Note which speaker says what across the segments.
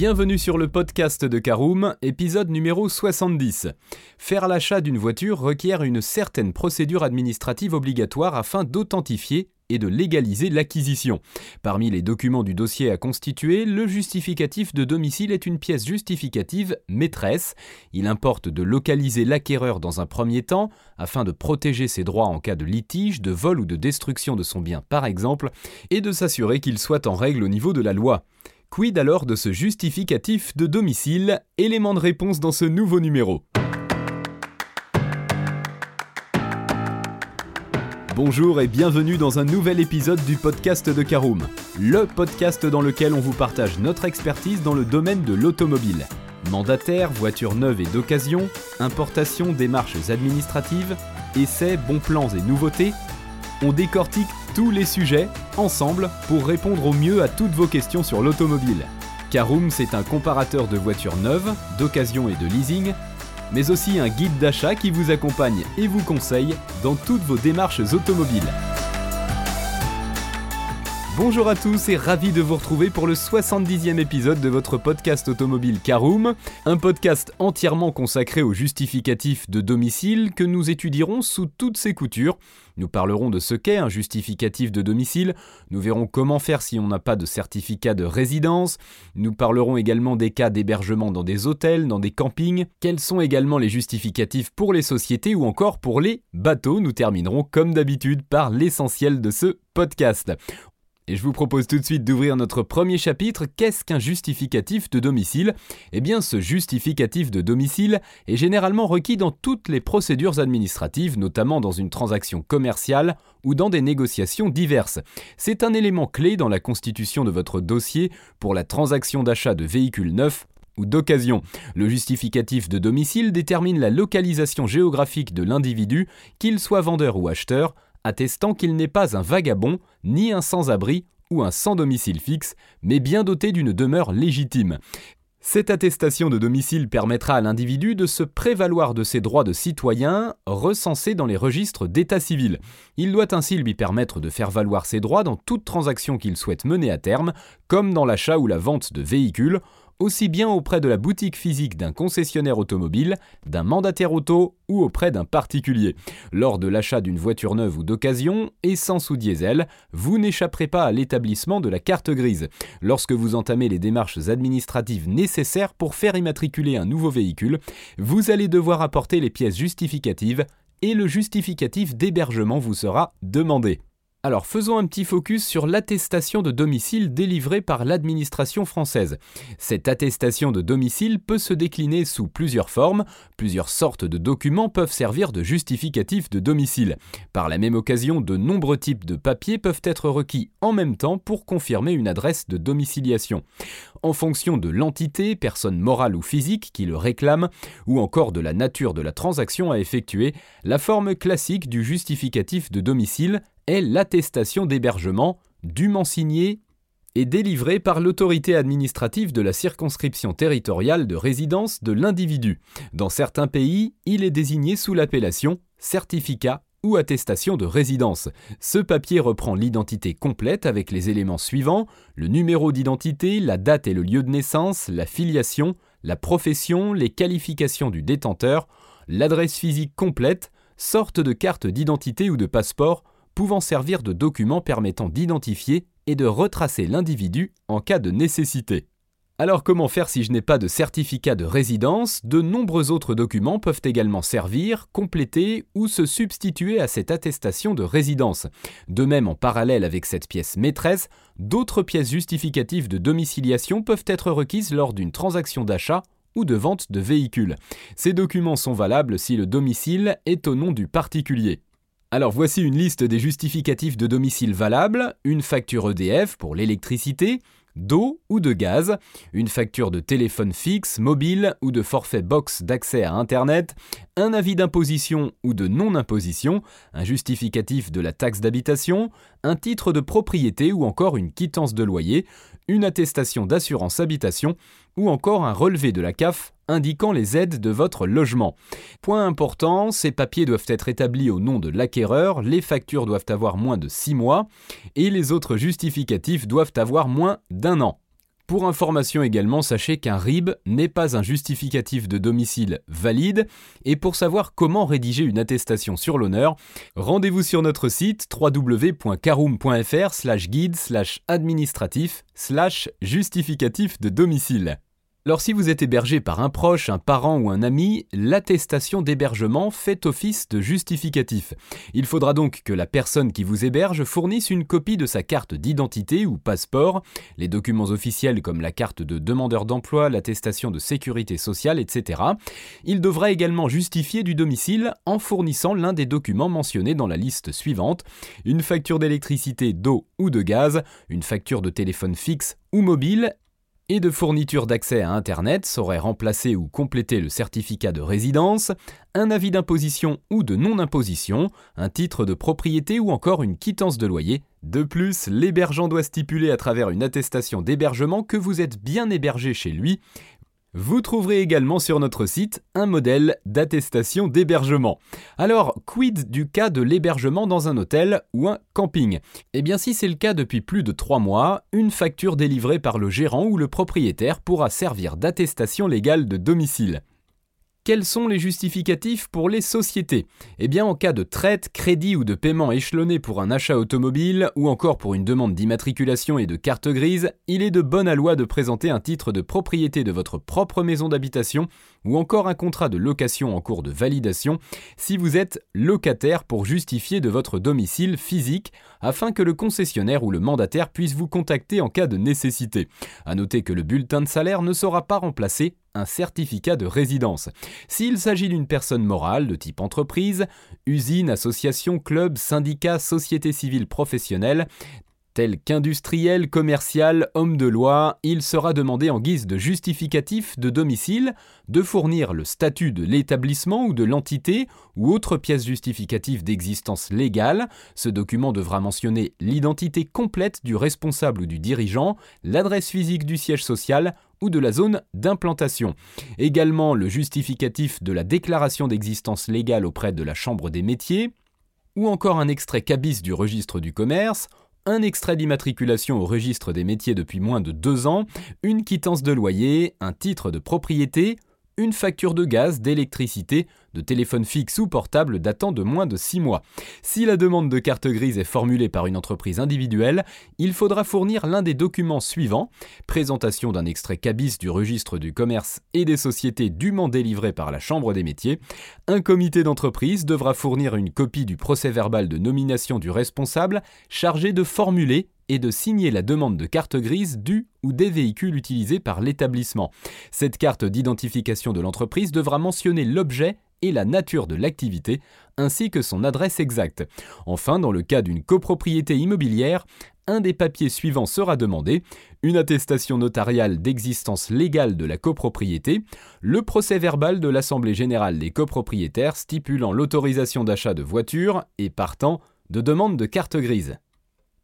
Speaker 1: Bienvenue sur le podcast de Caroom, épisode numéro 70. Faire l'achat d'une voiture requiert une certaine procédure administrative obligatoire afin d'authentifier et de légaliser l'acquisition. Parmi les documents du dossier à constituer, le justificatif de domicile est une pièce justificative maîtresse. Il importe de localiser l'acquéreur dans un premier temps afin de protéger ses droits en cas de litige, de vol ou de destruction de son bien par exemple, et de s'assurer qu'il soit en règle au niveau de la loi. Quid alors de ce justificatif de domicile? Élément de réponse dans ce nouveau numéro. Bonjour et bienvenue dans un nouvel épisode du podcast de Caroom, le podcast dans lequel on vous partage notre expertise dans le domaine de l'automobile. Mandataire, voitures neuves et d'occasion, importation, démarches administratives, essais, bons plans et nouveautés, on décortique tous les sujets ensemble pour répondre au mieux à toutes vos questions sur l'automobile. Caroom, c'est un comparateur de voitures neuves, d'occasion et de leasing, mais aussi un guide d'achat qui vous accompagne et vous conseille dans toutes vos démarches automobiles. Bonjour à tous et ravi de vous retrouver pour le 70e épisode de votre podcast automobile Caroom, un podcast entièrement consacré au justificatif de domicile que nous étudierons sous toutes ses coutures. Nous parlerons de ce qu'est un justificatif de domicile, nous verrons comment faire si on n'a pas de certificat de résidence, nous parlerons également des cas d'hébergement dans des hôtels, dans des campings, quels sont également les justificatifs pour les sociétés ou encore pour les bateaux. Nous terminerons comme d'habitude par l'essentiel de ce podcast. Et je vous propose tout de suite d'ouvrir notre premier chapitre. Qu'est-ce qu'un justificatif de domicile? Eh bien, ce justificatif de domicile est généralement requis dans toutes les procédures administratives, notamment dans une transaction commerciale ou dans des négociations diverses. C'est un élément clé dans la constitution de votre dossier pour la transaction d'achat de véhicules neufs ou d'occasion. Le justificatif de domicile détermine la localisation géographique de l'individu, qu'il soit vendeur ou acheteur, attestant qu'il n'est pas un vagabond, ni un sans-abri ou un sans domicile fixe, mais bien doté d'une demeure légitime. Cette attestation de domicile permettra à l'individu de se prévaloir de ses droits de citoyen recensés dans les registres d'état civil. Il doit ainsi lui permettre de faire valoir ses droits dans toute transaction qu'il souhaite mener à terme, comme dans l'achat ou la vente de véhicules, aussi bien auprès de la boutique physique d'un concessionnaire automobile, d'un mandataire auto ou auprès d'un particulier. Lors de l'achat d'une voiture neuve ou d'occasion, essence ou diesel, vous n'échapperez pas à l'établissement de la carte grise. Lorsque vous entamez les démarches administratives nécessaires pour faire immatriculer un nouveau véhicule, vous allez devoir apporter les pièces justificatives et le justificatif d'hébergement vous sera demandé. Alors faisons un petit focus sur l'attestation de domicile délivrée par l'administration française. Cette attestation de domicile peut se décliner sous plusieurs formes, plusieurs sortes de documents peuvent servir de justificatif de domicile. Par la même occasion, de nombreux types de papiers peuvent être requis en même temps pour confirmer une adresse de domiciliation. En fonction de l'entité, personne morale ou physique qui le réclame, ou encore de la nature de la transaction à effectuer, la forme classique du justificatif de domicile est l'attestation d'hébergement dûment signée et délivrée par l'autorité administrative de la circonscription territoriale de résidence de l'individu. Dans certains pays, il est désigné sous l'appellation certificat ou attestation de résidence. Ce papier reprend l'identité complète avec les éléments suivants le numéro d'identité, la date et le lieu de naissance, la filiation, la profession, les qualifications du détenteur, l'adresse physique complète, sorte de carte d'identité ou de passeport pouvant servir de document permettant d'identifier et de retracer l'individu en cas de nécessité. Alors comment faire si je n'ai pas de certificat de résidence? De nombreux autres documents peuvent également servir, compléter ou se substituer à cette attestation de résidence. De même, en parallèle avec cette pièce maîtresse, d'autres pièces justificatives de domiciliation peuvent être requises lors d'une transaction d'achat ou de vente de véhicules. Ces documents sont valables si le domicile est au nom du particulier. Alors voici une liste des justificatifs de domicile valables, une facture EDF pour l'électricité, d'eau ou de gaz, une facture de téléphone fixe, mobile ou de forfait box d'accès à Internet, un avis d'imposition ou de non-imposition, un justificatif de la taxe d'habitation, un titre de propriété ou encore une quittance de loyer, une attestation d'assurance habitation ou encore un relevé de la CAF indiquant les aides de votre logement. Point important, ces papiers doivent être établis au nom de l'acquéreur, les factures doivent avoir moins de 6 mois et les autres justificatifs doivent avoir moins d'un an. Pour information également, sachez qu'un RIB n'est pas un justificatif de domicile valide et pour savoir comment rédiger une attestation sur l'honneur, rendez-vous sur notre site www.caroom.fr slash guide slash administratif slash justificatif de domicile. Alors si vous êtes hébergé par un proche, un parent ou un ami, l'attestation d'hébergement fait office de justificatif. Il faudra donc que la personne qui vous héberge fournisse une copie de sa carte d'identité ou passeport, les documents officiels comme la carte de demandeur d'emploi, l'attestation de sécurité sociale, etc. Il devra également justifier du domicile en fournissant l'un des documents mentionnés dans la liste suivante, une facture d'électricité, d'eau ou de gaz, une facture de téléphone fixe ou mobile et de fourniture d'accès à Internet saurait remplacer ou compléter le certificat de résidence, un avis d'imposition ou de non-imposition, un titre de propriété ou encore une quittance de loyer. De plus, l'hébergeant doit stipuler à travers une attestation d'hébergement que vous êtes bien hébergé chez lui, vous trouverez également sur notre site un modèle d'attestation d'hébergement. Alors, quid du cas de l'hébergement dans un hôtel ou un camping? Eh bien, si c'est le cas depuis plus de 3 mois, une facture délivrée par le gérant ou le propriétaire pourra servir d'attestation légale de domicile. Quels sont les justificatifs pour les sociétés? Eh bien, en cas de traite, crédit ou de paiement échelonné pour un achat automobile ou encore pour une demande d'immatriculation et de carte grise, il est de bonne loi de présenter un titre de propriété de votre propre maison d'habitation ou encore un contrat de location en cours de validation si vous êtes locataire pour justifier de votre domicile physique afin que le concessionnaire ou le mandataire puisse vous contacter en cas de nécessité. À noter que le bulletin de salaire ne sera pas remplacé un certificat de résidence. S'il s'agit d'une personne morale de type entreprise, usine, association, club, syndicat, société civile professionnelle, tel qu'industriel, commercial, homme de loi, il sera demandé en guise de justificatif de domicile de fournir le statut de l'établissement ou de l'entité ou autre pièce justificative d'existence légale. Ce document devra mentionner l'identité complète du responsable ou du dirigeant, l'adresse physique du siège social ou de la zone d'implantation. Également le justificatif de la déclaration d'existence légale auprès de la Chambre des métiers, ou encore un extrait cabis du registre du commerce, un extrait d'immatriculation au registre des métiers depuis moins de deux ans, une quittance de loyer, un titre de propriété, une facture de gaz, d'électricité, de téléphone fixe ou portable datant de moins de 6 mois. Si la demande de carte grise est formulée par une entreprise individuelle, il faudra fournir l'un des documents suivants présentation d'un extrait cabis du registre du commerce et des sociétés dûment délivré par la Chambre des métiers. Un comité d'entreprise devra fournir une copie du procès verbal de nomination du responsable chargé de formuler et de signer la demande de carte grise du ou des véhicules utilisés par l'établissement. Cette carte d'identification de l'entreprise devra mentionner l'objet et la nature de l'activité, ainsi que son adresse exacte. Enfin, dans le cas d'une copropriété immobilière, un des papiers suivants sera demandé, une attestation notariale d'existence légale de la copropriété, le procès verbal de l'Assemblée générale des copropriétaires stipulant l'autorisation d'achat de voitures et partant de demande de carte grise.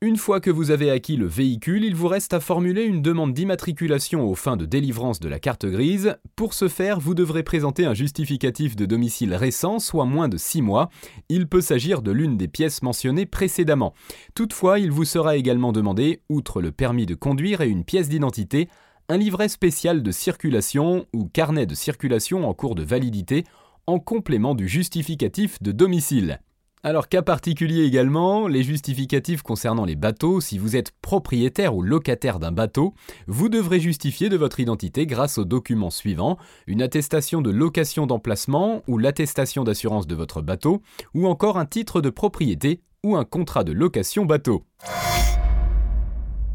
Speaker 1: Une fois que vous avez acquis le véhicule, il vous reste à formuler une demande d'immatriculation aux fins de délivrance de la carte grise. Pour ce faire, vous devrez présenter un justificatif de domicile récent, soit moins de 6 mois. Il peut s'agir de l'une des pièces mentionnées précédemment. Toutefois, il vous sera également demandé, outre le permis de conduire et une pièce d'identité, un livret spécial de circulation ou carnet de circulation en cours de validité en complément du justificatif de domicile. Alors cas particulier également, les justificatifs concernant les bateaux, si vous êtes propriétaire ou locataire d'un bateau, vous devrez justifier de votre identité grâce aux documents suivants, une attestation de location d'emplacement ou l'attestation d'assurance de votre bateau, ou encore un titre de propriété ou un contrat de location bateau.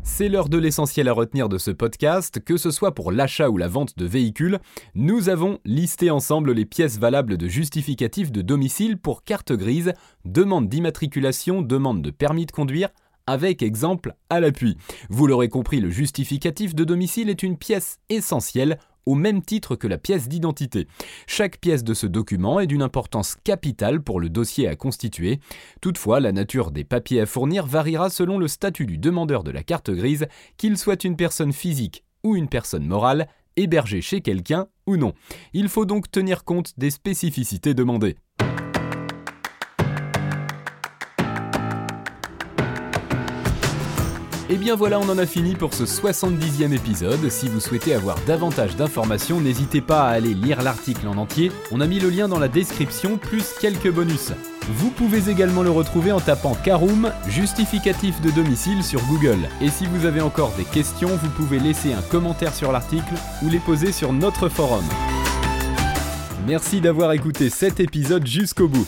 Speaker 1: C'est l'heure de l'essentiel à retenir de ce podcast, que ce soit pour l'achat ou la vente de véhicules, nous avons listé ensemble les pièces valables de justificatif de domicile pour carte grise, demande d'immatriculation, demande de permis de conduire, avec exemple à l'appui. Vous l'aurez compris, le justificatif de domicile est une pièce essentielle au même titre que la pièce d'identité. Chaque pièce de ce document est d'une importance capitale pour le dossier à constituer. Toutefois, la nature des papiers à fournir variera selon le statut du demandeur de la carte grise, qu'il soit une personne physique ou une personne morale, hébergée chez quelqu'un ou non. Il faut donc tenir compte des spécificités demandées. Et bien voilà, on en a fini pour ce 70e épisode. Si vous souhaitez avoir davantage d'informations, n'hésitez pas à aller lire l'article en entier. On a mis le lien dans la description, plus quelques bonus. Vous pouvez également le retrouver en tapant Caroom, justificatif de domicile sur Google. Et si vous avez encore des questions, vous pouvez laisser un commentaire sur l'article ou les poser sur notre forum. Merci d'avoir écouté cet épisode jusqu'au bout.